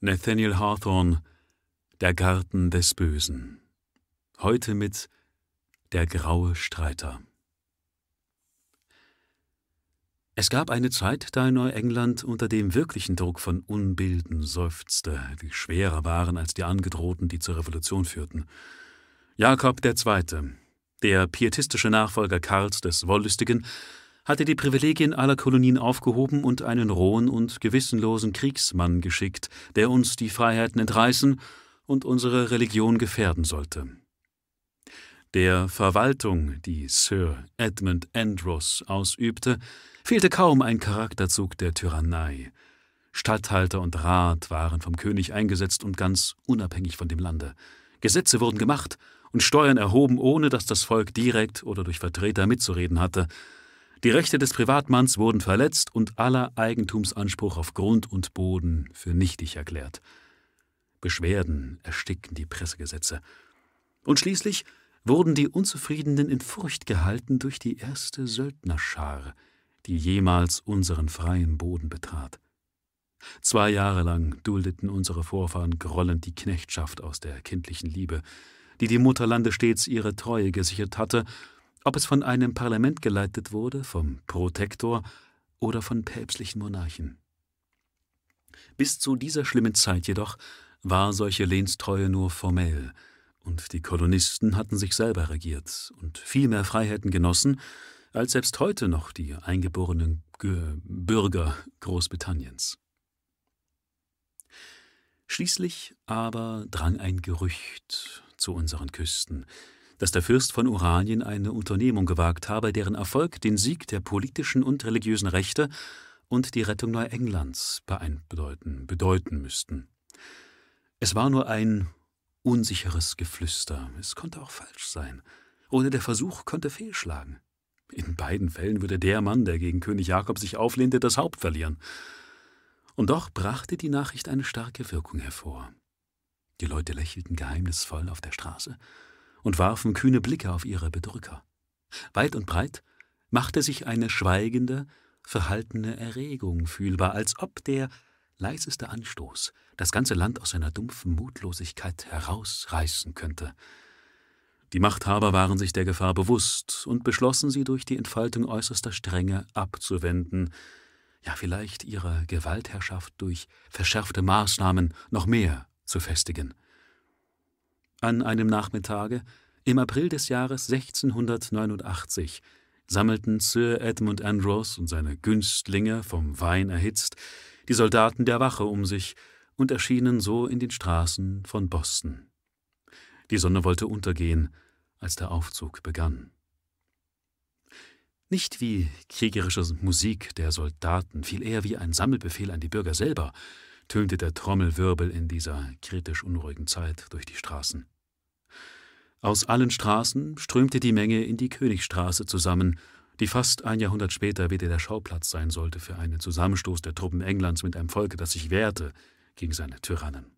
Nathaniel Hawthorne Der Garten des Bösen. Heute mit Der graue Streiter. Es gab eine Zeit, da in Neuengland unter dem wirklichen Druck von Unbilden seufzte, die schwerer waren als die angedrohten, die zur Revolution führten. Jakob II., der pietistische Nachfolger Karls des Wollüstigen, hatte die Privilegien aller Kolonien aufgehoben und einen rohen und gewissenlosen Kriegsmann geschickt, der uns die Freiheiten entreißen und unsere Religion gefährden sollte. Der Verwaltung, die Sir Edmund Andros ausübte, fehlte kaum ein Charakterzug der Tyrannei. Statthalter und Rat waren vom König eingesetzt und ganz unabhängig von dem Lande. Gesetze wurden gemacht und Steuern erhoben, ohne dass das Volk direkt oder durch Vertreter mitzureden hatte, die Rechte des Privatmanns wurden verletzt und aller Eigentumsanspruch auf Grund und Boden für nichtig erklärt. Beschwerden erstickten die Pressegesetze. Und schließlich wurden die Unzufriedenen in Furcht gehalten durch die erste Söldnerschar, die jemals unseren freien Boden betrat. Zwei Jahre lang duldeten unsere Vorfahren grollend die Knechtschaft aus der kindlichen Liebe, die dem Mutterlande stets ihre Treue gesichert hatte ob es von einem Parlament geleitet wurde, vom Protektor oder von päpstlichen Monarchen. Bis zu dieser schlimmen Zeit jedoch war solche Lehnstreue nur formell, und die Kolonisten hatten sich selber regiert und viel mehr Freiheiten genossen, als selbst heute noch die eingeborenen Bürger Großbritanniens. Schließlich aber drang ein Gerücht zu unseren Küsten, dass der Fürst von Oranien eine Unternehmung gewagt habe, deren Erfolg den Sieg der politischen und religiösen Rechte und die Rettung Neuenglands bedeuten, bedeuten müssten. Es war nur ein unsicheres Geflüster, es konnte auch falsch sein, oder der Versuch konnte fehlschlagen. In beiden Fällen würde der Mann, der gegen König Jakob sich auflehnte, das Haupt verlieren. Und doch brachte die Nachricht eine starke Wirkung hervor. Die Leute lächelten geheimnisvoll auf der Straße, und warfen kühne Blicke auf ihre Bedrücker. Weit und breit machte sich eine schweigende, verhaltene Erregung fühlbar, als ob der leiseste Anstoß das ganze Land aus seiner dumpfen Mutlosigkeit herausreißen könnte. Die Machthaber waren sich der Gefahr bewusst und beschlossen, sie durch die Entfaltung äußerster Strenge abzuwenden, ja vielleicht ihre Gewaltherrschaft durch verschärfte Maßnahmen noch mehr zu festigen. An einem Nachmittage im April des Jahres 1689 sammelten Sir Edmund Andros und seine Günstlinge, vom Wein erhitzt, die Soldaten der Wache um sich und erschienen so in den Straßen von Boston. Die Sonne wollte untergehen, als der Aufzug begann. Nicht wie kriegerische Musik der Soldaten, viel eher wie ein Sammelbefehl an die Bürger selber, tönte der Trommelwirbel in dieser kritisch unruhigen Zeit durch die Straßen. Aus allen Straßen strömte die Menge in die Königstraße zusammen, die fast ein Jahrhundert später wieder der Schauplatz sein sollte für einen Zusammenstoß der Truppen Englands mit einem Volke, das sich wehrte gegen seine Tyrannen.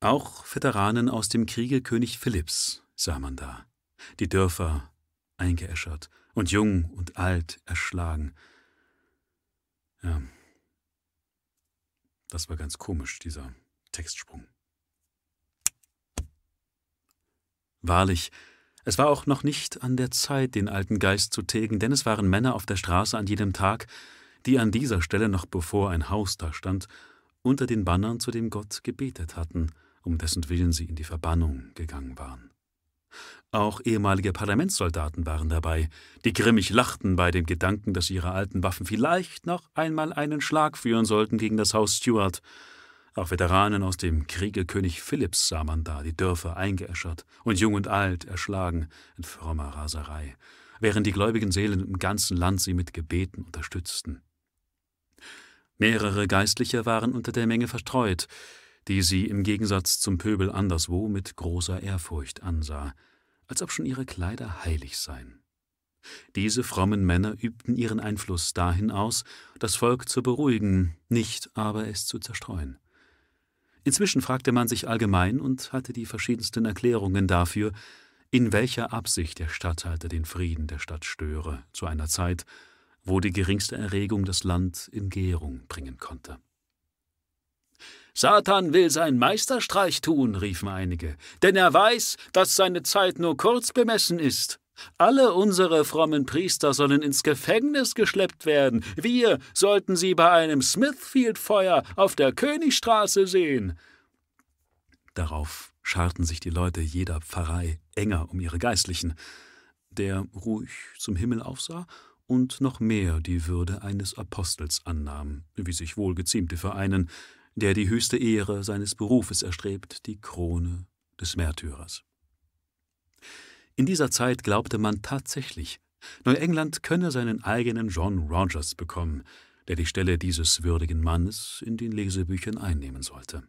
Auch Veteranen aus dem Kriege König Philipps sah man da, die Dörfer eingeäschert und jung und alt erschlagen. Ja, das war ganz komisch, dieser Textsprung. Wahrlich, es war auch noch nicht an der Zeit, den alten Geist zu tilgen, denn es waren Männer auf der Straße an jedem Tag, die an dieser Stelle, noch bevor ein Haus da stand, unter den Bannern zu dem Gott gebetet hatten, um dessen Willen sie in die Verbannung gegangen waren. Auch ehemalige Parlamentssoldaten waren dabei, die grimmig lachten bei dem Gedanken, dass ihre alten Waffen vielleicht noch einmal einen Schlag führen sollten gegen das Haus Stuart. Auch Veteranen aus dem Kriege König Philipps sah man da, die Dörfer eingeäschert und jung und alt erschlagen in frommer Raserei, während die gläubigen Seelen im ganzen Land sie mit Gebeten unterstützten. Mehrere Geistliche waren unter der Menge verstreut, die sie im Gegensatz zum Pöbel anderswo mit großer Ehrfurcht ansah, als ob schon ihre Kleider heilig seien. Diese frommen Männer übten ihren Einfluss dahin aus, das Volk zu beruhigen, nicht aber es zu zerstreuen. Inzwischen fragte man sich allgemein und hatte die verschiedensten Erklärungen dafür, in welcher Absicht der Statthalter den Frieden der Stadt störe, zu einer Zeit, wo die geringste Erregung das Land in Gärung bringen konnte. Satan will seinen Meisterstreich tun, riefen einige, denn er weiß, dass seine Zeit nur kurz bemessen ist. Alle unsere frommen Priester sollen ins Gefängnis geschleppt werden. Wir sollten sie bei einem Smithfield-Feuer auf der Königstraße sehen. Darauf scharten sich die Leute jeder Pfarrei enger um ihre Geistlichen, der ruhig zum Himmel aufsah und noch mehr die Würde eines Apostels annahm, wie sich wohl geziemte für einen, der die höchste Ehre seines Berufes erstrebt, die Krone des Märtyrers. In dieser Zeit glaubte man tatsächlich, Neuengland könne seinen eigenen John Rogers bekommen, der die Stelle dieses würdigen Mannes in den Lesebüchern einnehmen sollte.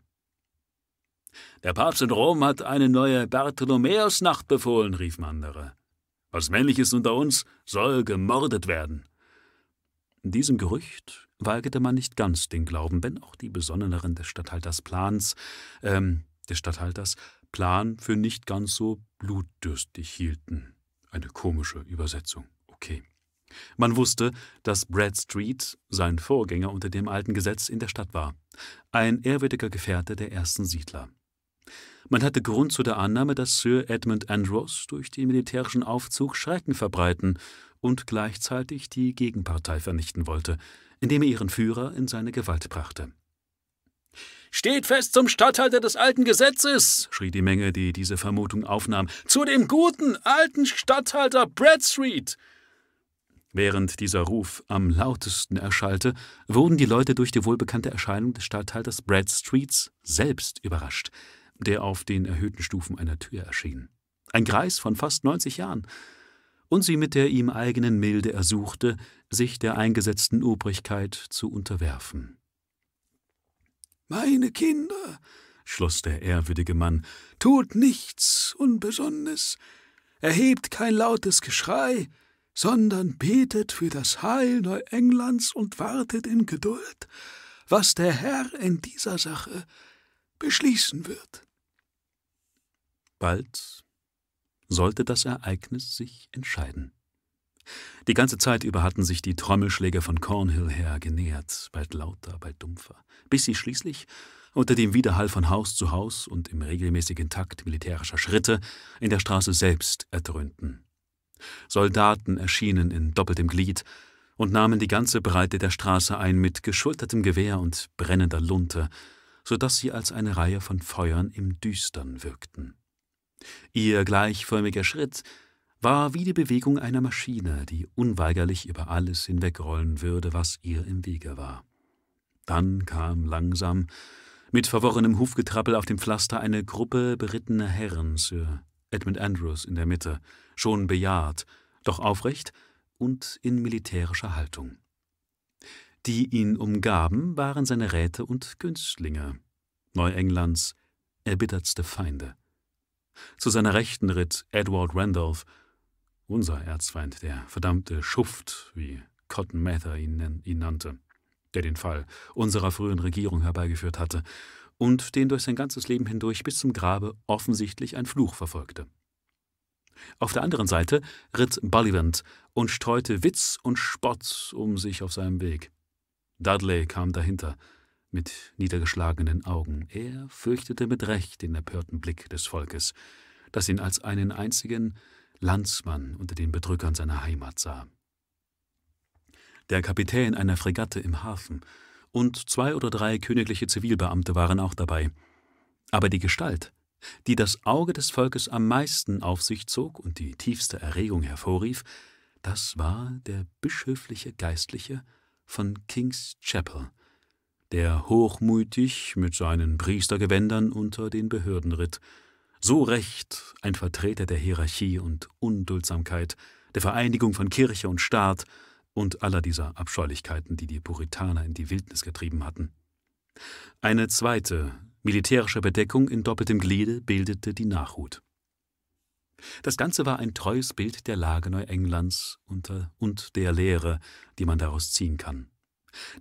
Der Papst in Rom hat eine neue Bartholomäusnacht befohlen, riefen andere. Was männliches unter uns soll gemordet werden. Diesem Gerücht weigerte man nicht ganz den Glauben, wenn auch die Besonneneren des Statthalters Plans, ähm, des Statthalters Plan für nicht ganz so blutdürstig hielten. Eine komische Übersetzung. Okay. Man wusste, dass Bradstreet sein Vorgänger unter dem alten Gesetz in der Stadt war, ein ehrwürdiger Gefährte der ersten Siedler. Man hatte Grund zu der Annahme, dass Sir Edmund Andros durch den militärischen Aufzug Schrecken verbreiten und gleichzeitig die Gegenpartei vernichten wollte, indem er ihren Führer in seine Gewalt brachte. Steht fest zum Statthalter des alten Gesetzes, schrie die Menge, die diese Vermutung aufnahm, zu dem guten alten Statthalter Bradstreet. Während dieser Ruf am lautesten erschallte, wurden die Leute durch die wohlbekannte Erscheinung des Statthalters Bradstreets selbst überrascht, der auf den erhöhten Stufen einer Tür erschien. Ein Greis von fast 90 Jahren, und sie mit der ihm eigenen Milde ersuchte, sich der eingesetzten Obrigkeit zu unterwerfen. Meine Kinder, schloss der ehrwürdige Mann, tut nichts Unbesonnenes, erhebt kein lautes Geschrei, sondern betet für das Heil Neuenglands und wartet in Geduld, was der Herr in dieser Sache beschließen wird. Bald sollte das Ereignis sich entscheiden. Die ganze Zeit über hatten sich die Trommelschläge von Cornhill her genähert, bald lauter, bald dumpfer, bis sie schließlich unter dem Widerhall von Haus zu Haus und im regelmäßigen Takt militärischer Schritte in der Straße selbst erdröhnten. Soldaten erschienen in doppeltem Glied und nahmen die ganze Breite der Straße ein mit geschultertem Gewehr und brennender Lunte, so dass sie als eine Reihe von Feuern im Düstern wirkten. Ihr gleichförmiger Schritt war wie die Bewegung einer Maschine, die unweigerlich über alles hinwegrollen würde, was ihr im Wege war. Dann kam langsam, mit verworrenem Hufgetrappel auf dem Pflaster, eine Gruppe berittener Herren, Sir Edmund Andrews in der Mitte, schon bejahrt, doch aufrecht und in militärischer Haltung. Die ihn umgaben, waren seine Räte und Günstlinge, Neuenglands erbittertste Feinde. Zu seiner Rechten ritt Edward Randolph, unser Erzfeind, der verdammte Schuft, wie Cotton Mather ihn, ihn nannte, der den Fall unserer frühen Regierung herbeigeführt hatte und den durch sein ganzes Leben hindurch bis zum Grabe offensichtlich ein Fluch verfolgte. Auf der anderen Seite ritt Bullivant und streute Witz und Spott um sich auf seinem Weg. Dudley kam dahinter, mit niedergeschlagenen Augen. Er fürchtete mit Recht den empörten Blick des Volkes, das ihn als einen einzigen Landsmann unter den Bedrückern seiner Heimat sah. Der Kapitän einer Fregatte im Hafen und zwei oder drei königliche Zivilbeamte waren auch dabei. Aber die Gestalt, die das Auge des Volkes am meisten auf sich zog und die tiefste Erregung hervorrief, das war der bischöfliche Geistliche von King's Chapel, der hochmütig mit seinen Priestergewändern unter den Behörden ritt, so recht ein Vertreter der Hierarchie und Unduldsamkeit, der Vereinigung von Kirche und Staat und aller dieser Abscheulichkeiten, die die Puritaner in die Wildnis getrieben hatten. Eine zweite, militärische Bedeckung in doppeltem Gliede bildete die Nachhut. Das Ganze war ein treues Bild der Lage Neuenglands und der Lehre, die man daraus ziehen kann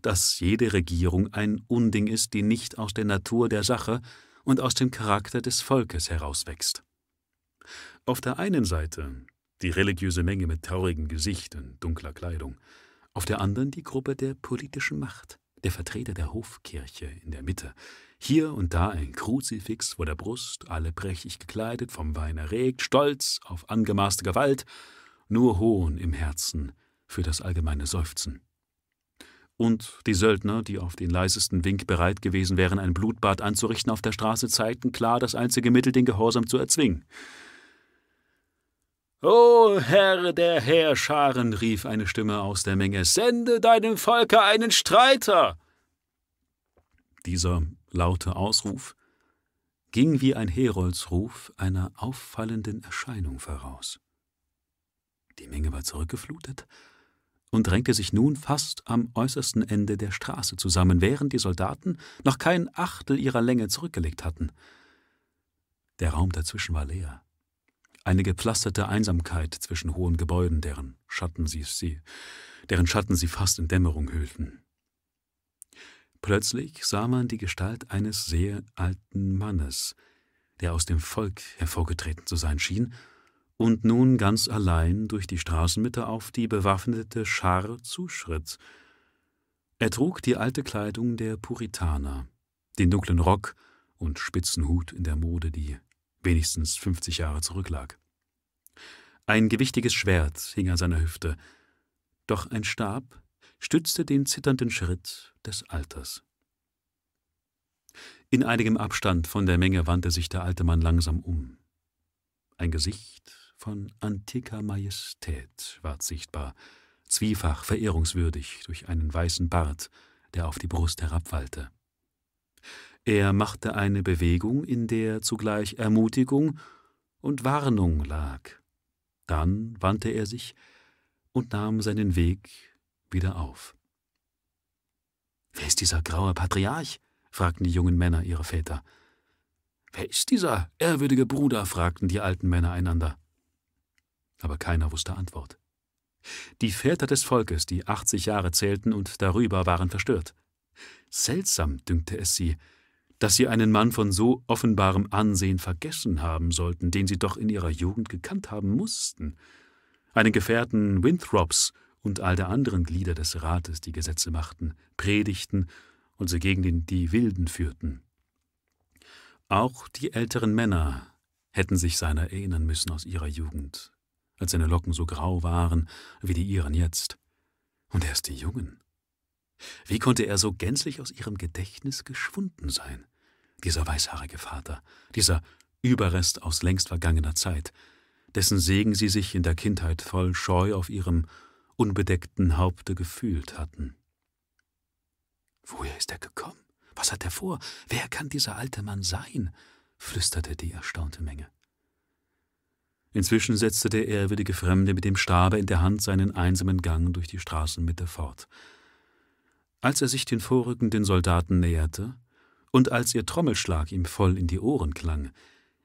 dass jede Regierung ein Unding ist, die nicht aus der Natur der Sache und aus dem Charakter des Volkes herauswächst. Auf der einen Seite die religiöse Menge mit traurigem Gesicht und dunkler Kleidung, auf der anderen die Gruppe der politischen Macht, der Vertreter der Hofkirche in der Mitte, hier und da ein Kruzifix vor der Brust, alle prächtig gekleidet, vom Wein erregt, stolz auf angemaßte Gewalt, nur Hohn im Herzen für das allgemeine Seufzen. Und die Söldner, die auf den leisesten Wink bereit gewesen wären, ein Blutbad anzurichten auf der Straße, zeigten klar das einzige Mittel, den Gehorsam zu erzwingen. O Herr der Heerscharen, rief eine Stimme aus der Menge, sende deinem Volke einen Streiter! Dieser laute Ausruf ging wie ein Heroldsruf einer auffallenden Erscheinung voraus. Die Menge war zurückgeflutet und drängte sich nun fast am äußersten Ende der Straße zusammen, während die Soldaten noch kein Achtel ihrer Länge zurückgelegt hatten. Der Raum dazwischen war leer eine gepflasterte Einsamkeit zwischen hohen Gebäuden, deren Schatten sie, sie, deren Schatten sie fast in Dämmerung hüllten. Plötzlich sah man die Gestalt eines sehr alten Mannes, der aus dem Volk hervorgetreten zu sein schien und nun ganz allein durch die Straßenmitte auf die bewaffnete Schar zuschritt. Er trug die alte Kleidung der Puritaner, den dunklen Rock und spitzen Hut in der Mode, die wenigstens 50 Jahre zurücklag. Ein gewichtiges Schwert hing an seiner Hüfte, doch ein Stab stützte den zitternden Schritt des Alters. In einigem Abstand von der Menge wandte sich der alte Mann langsam um. Ein Gesicht von antiker Majestät ward sichtbar, zwiefach verehrungswürdig durch einen weißen Bart, der auf die Brust herabwallte. Er machte eine Bewegung, in der zugleich Ermutigung und Warnung lag. Dann wandte er sich und nahm seinen Weg wieder auf. Wer ist dieser graue Patriarch? fragten die jungen Männer ihre Väter. Wer ist dieser ehrwürdige Bruder? fragten die alten Männer einander. Aber keiner wusste Antwort. Die Väter des Volkes, die achtzig Jahre zählten und darüber, waren verstört. Seltsam dünkte es sie, dass sie einen Mann von so offenbarem Ansehen vergessen haben sollten, den sie doch in ihrer Jugend gekannt haben mussten. Einen Gefährten Winthrops und all der anderen Glieder des Rates, die Gesetze machten, predigten und sie gegen den, die Wilden führten. Auch die älteren Männer hätten sich seiner erinnern müssen aus ihrer Jugend, als seine Locken so grau waren wie die ihren jetzt. Und erst die Jungen. Wie konnte er so gänzlich aus ihrem Gedächtnis geschwunden sein? dieser weißhaarige Vater, dieser Überrest aus längst vergangener Zeit, dessen Segen sie sich in der Kindheit voll Scheu auf ihrem unbedeckten Haupte gefühlt hatten. Woher ist er gekommen? Was hat er vor? Wer kann dieser alte Mann sein? flüsterte die erstaunte Menge. Inzwischen setzte der ehrwürdige Fremde mit dem Stabe in der Hand seinen einsamen Gang durch die Straßenmitte fort. Als er sich den vorrückenden Soldaten näherte, und als ihr Trommelschlag ihm voll in die Ohren klang,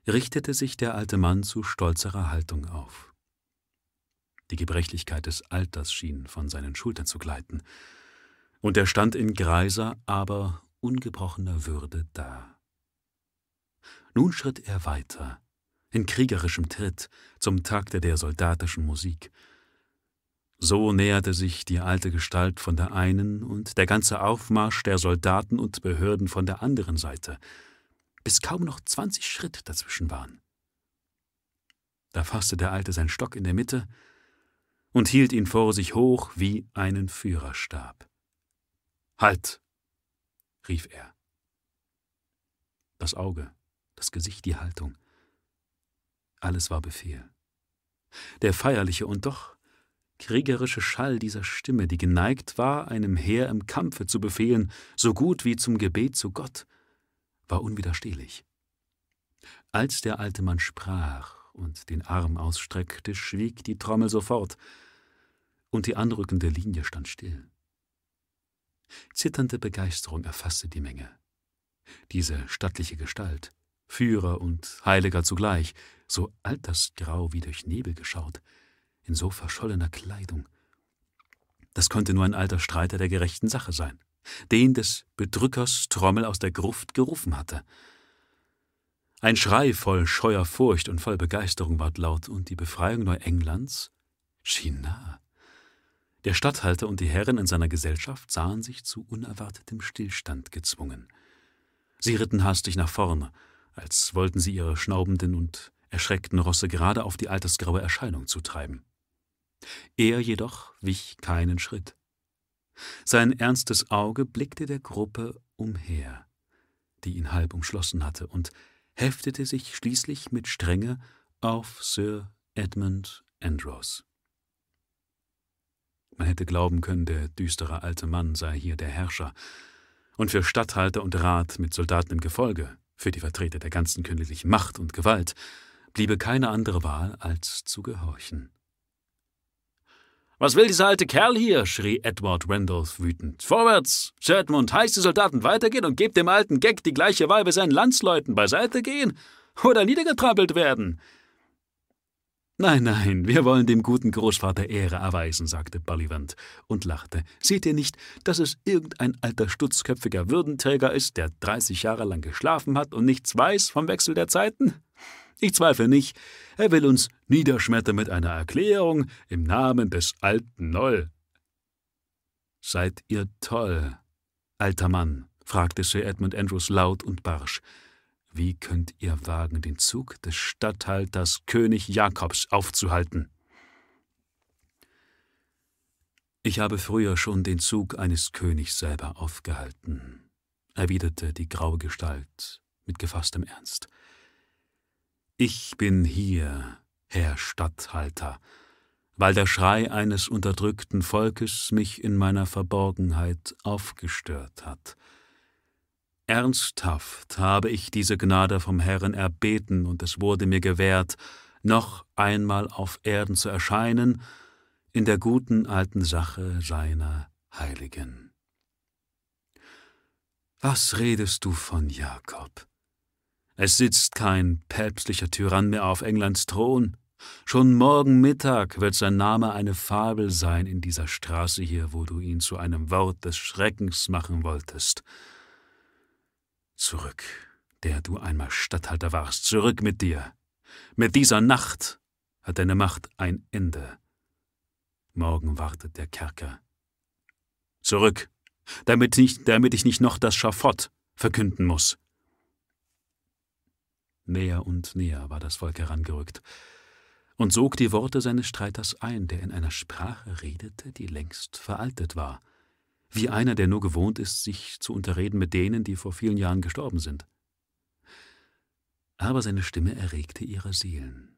richtete sich der alte Mann zu stolzerer Haltung auf. Die Gebrechlichkeit des Alters schien von seinen Schultern zu gleiten, und er stand in greiser, aber ungebrochener Würde da. Nun schritt er weiter, in kriegerischem Tritt, zum Takte der soldatischen Musik, so näherte sich die alte Gestalt von der einen und der ganze Aufmarsch der Soldaten und Behörden von der anderen Seite, bis kaum noch zwanzig Schritt dazwischen waren. Da fasste der Alte seinen Stock in der Mitte und hielt ihn vor sich hoch wie einen Führerstab. Halt! Rief er. Das Auge, das Gesicht, die Haltung. Alles war Befehl. Der feierliche und doch kriegerische Schall dieser Stimme, die geneigt war, einem Heer im Kampfe zu befehlen, so gut wie zum Gebet zu Gott, war unwiderstehlich. Als der alte Mann sprach und den Arm ausstreckte, schwieg die Trommel sofort, und die anrückende Linie stand still. Zitternde Begeisterung erfasste die Menge. Diese stattliche Gestalt, Führer und Heiliger zugleich, so altersgrau wie durch Nebel geschaut, in so verschollener Kleidung. Das konnte nur ein alter Streiter der gerechten Sache sein, den des Bedrückers Trommel aus der Gruft gerufen hatte. Ein Schrei voll scheuer Furcht und voll Begeisterung ward laut, und die Befreiung Neuenglands schien nah. Der Statthalter und die Herren in seiner Gesellschaft sahen sich zu unerwartetem Stillstand gezwungen. Sie ritten hastig nach vorne, als wollten sie ihre schnaubenden und erschreckten Rosse gerade auf die altersgraue Erscheinung zutreiben. Er jedoch wich keinen Schritt. Sein ernstes Auge blickte der Gruppe umher, die ihn halb umschlossen hatte, und heftete sich schließlich mit Strenge auf Sir Edmund Andros. Man hätte glauben können, der düstere alte Mann sei hier der Herrscher, und für Statthalter und Rat mit Soldaten im Gefolge, für die Vertreter der ganzen königlichen Macht und Gewalt, bliebe keine andere Wahl, als zu gehorchen. Was will dieser alte Kerl hier? schrie Edward Randolph wütend. Vorwärts! Sir Edmund, heißt die Soldaten weitergehen und gebt dem alten Gag die gleiche Wahl wie seinen Landsleuten beiseite gehen oder niedergetrampelt werden. Nein, nein, wir wollen dem guten Großvater Ehre erweisen, sagte Bullivant und lachte. Seht ihr nicht, dass es irgendein alter stutzköpfiger Würdenträger ist, der dreißig Jahre lang geschlafen hat und nichts weiß vom Wechsel der Zeiten? Ich zweifle nicht, er will uns niederschmettern mit einer Erklärung im Namen des alten Noll. Seid ihr toll, alter Mann? fragte Sir Edmund Andrews laut und barsch. Wie könnt ihr wagen, den Zug des Statthalters König Jakobs aufzuhalten? Ich habe früher schon den Zug eines Königs selber aufgehalten, erwiderte die graue Gestalt mit gefasstem Ernst. Ich bin hier, Herr Statthalter, weil der Schrei eines unterdrückten Volkes mich in meiner Verborgenheit aufgestört hat. Ernsthaft habe ich diese Gnade vom Herrn erbeten, und es wurde mir gewährt, noch einmal auf Erden zu erscheinen, in der guten alten Sache seiner Heiligen. Was redest du von Jakob? Es sitzt kein päpstlicher Tyrann mehr auf Englands Thron. Schon morgen Mittag wird sein Name eine Fabel sein in dieser Straße hier, wo du ihn zu einem Wort des Schreckens machen wolltest. Zurück, der du einmal Statthalter warst, zurück mit dir. Mit dieser Nacht hat deine Macht ein Ende. Morgen wartet der Kerker. Zurück, damit, nicht, damit ich nicht noch das Schafott verkünden muss. Näher und näher war das Volk herangerückt und sog die Worte seines Streiters ein, der in einer Sprache redete, die längst veraltet war, wie einer, der nur gewohnt ist, sich zu unterreden mit denen, die vor vielen Jahren gestorben sind. Aber seine Stimme erregte ihre Seelen.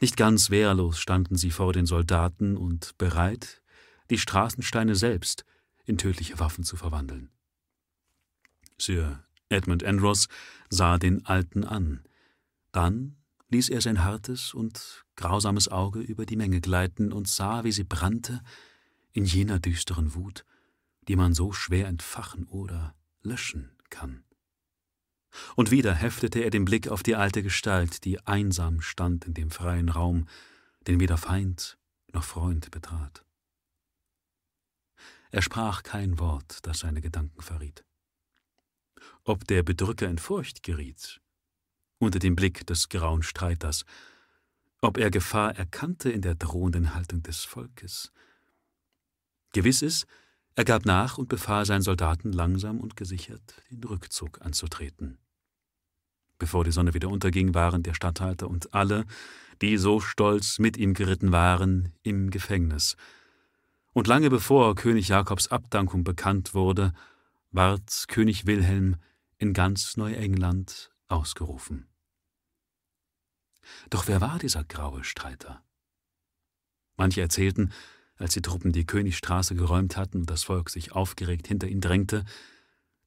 Nicht ganz wehrlos standen sie vor den Soldaten und bereit, die Straßensteine selbst in tödliche Waffen zu verwandeln. Sir Edmund Andros sah den Alten an. Dann ließ er sein hartes und grausames Auge über die Menge gleiten und sah, wie sie brannte in jener düsteren Wut, die man so schwer entfachen oder löschen kann. Und wieder heftete er den Blick auf die alte Gestalt, die einsam stand in dem freien Raum, den weder Feind noch Freund betrat. Er sprach kein Wort, das seine Gedanken verriet ob der Bedrücker in Furcht geriet, unter dem Blick des grauen Streiters, ob er Gefahr erkannte in der drohenden Haltung des Volkes. Gewiss ist, er gab nach und befahl seinen Soldaten langsam und gesichert den Rückzug anzutreten. Bevor die Sonne wieder unterging, waren der Statthalter und alle, die so stolz mit ihm geritten waren, im Gefängnis. Und lange bevor König Jakobs Abdankung bekannt wurde, ward König Wilhelm in ganz Neuengland ausgerufen. Doch wer war dieser graue Streiter? Manche erzählten, als die Truppen die Königstraße geräumt hatten und das Volk sich aufgeregt hinter ihn drängte,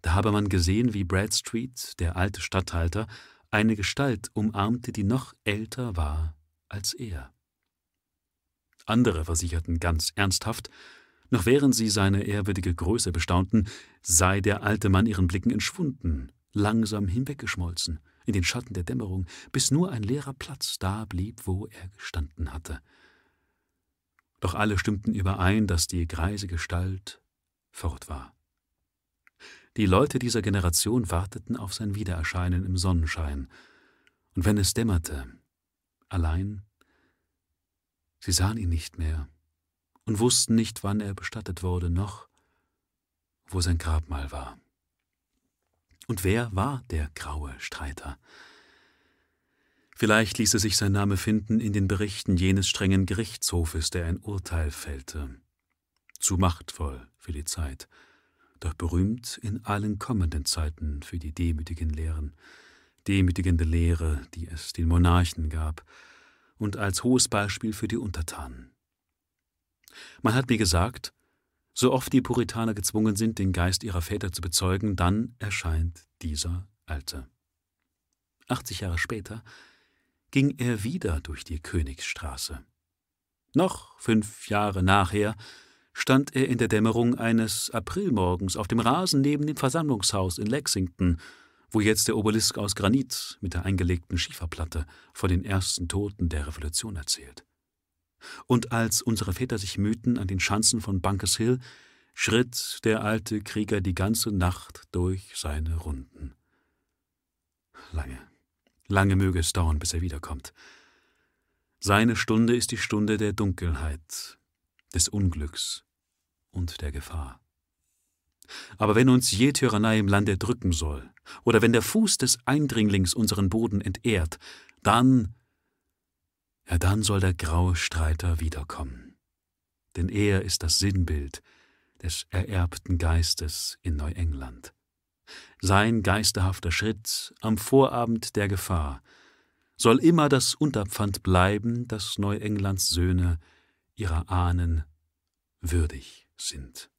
da habe man gesehen, wie Bradstreet, der alte Statthalter, eine Gestalt umarmte, die noch älter war als er. Andere versicherten ganz ernsthaft, noch während sie seine ehrwürdige Größe bestaunten, sei der alte Mann ihren Blicken entschwunden, langsam hinweggeschmolzen, in den Schatten der Dämmerung, bis nur ein leerer Platz da blieb, wo er gestanden hatte. Doch alle stimmten überein, dass die greise Gestalt fort war. Die Leute dieser Generation warteten auf sein Wiedererscheinen im Sonnenschein, und wenn es dämmerte, allein, sie sahen ihn nicht mehr und wussten nicht, wann er bestattet wurde, noch wo sein Grabmal war. Und wer war der graue Streiter? Vielleicht ließe sich sein Name finden in den Berichten jenes strengen Gerichtshofes, der ein Urteil fällte. Zu machtvoll für die Zeit, doch berühmt in allen kommenden Zeiten für die demütigen Lehren, demütigende Lehre, die es den Monarchen gab, und als hohes Beispiel für die Untertanen. Man hat mir gesagt, so oft die Puritaner gezwungen sind, den Geist ihrer Väter zu bezeugen, dann erscheint dieser Alte. 80 Jahre später ging er wieder durch die Königsstraße. Noch fünf Jahre nachher stand er in der Dämmerung eines Aprilmorgens auf dem Rasen neben dem Versammlungshaus in Lexington, wo jetzt der Obelisk aus Granit mit der eingelegten Schieferplatte von den ersten Toten der Revolution erzählt. Und als unsere Väter sich mühten an den Schanzen von Bunkers Hill, schritt der alte Krieger die ganze Nacht durch seine Runden. Lange, lange möge es dauern, bis er wiederkommt. Seine Stunde ist die Stunde der Dunkelheit, des Unglücks und der Gefahr. Aber wenn uns je Tyrannei im Lande drücken soll, oder wenn der Fuß des Eindringlings unseren Boden entehrt, dann ja dann soll der graue Streiter wiederkommen. Denn er ist das Sinnbild des ererbten Geistes in Neuengland. Sein geisterhafter Schritt am Vorabend der Gefahr soll immer das Unterpfand bleiben, dass Neuenglands Söhne ihrer Ahnen würdig sind.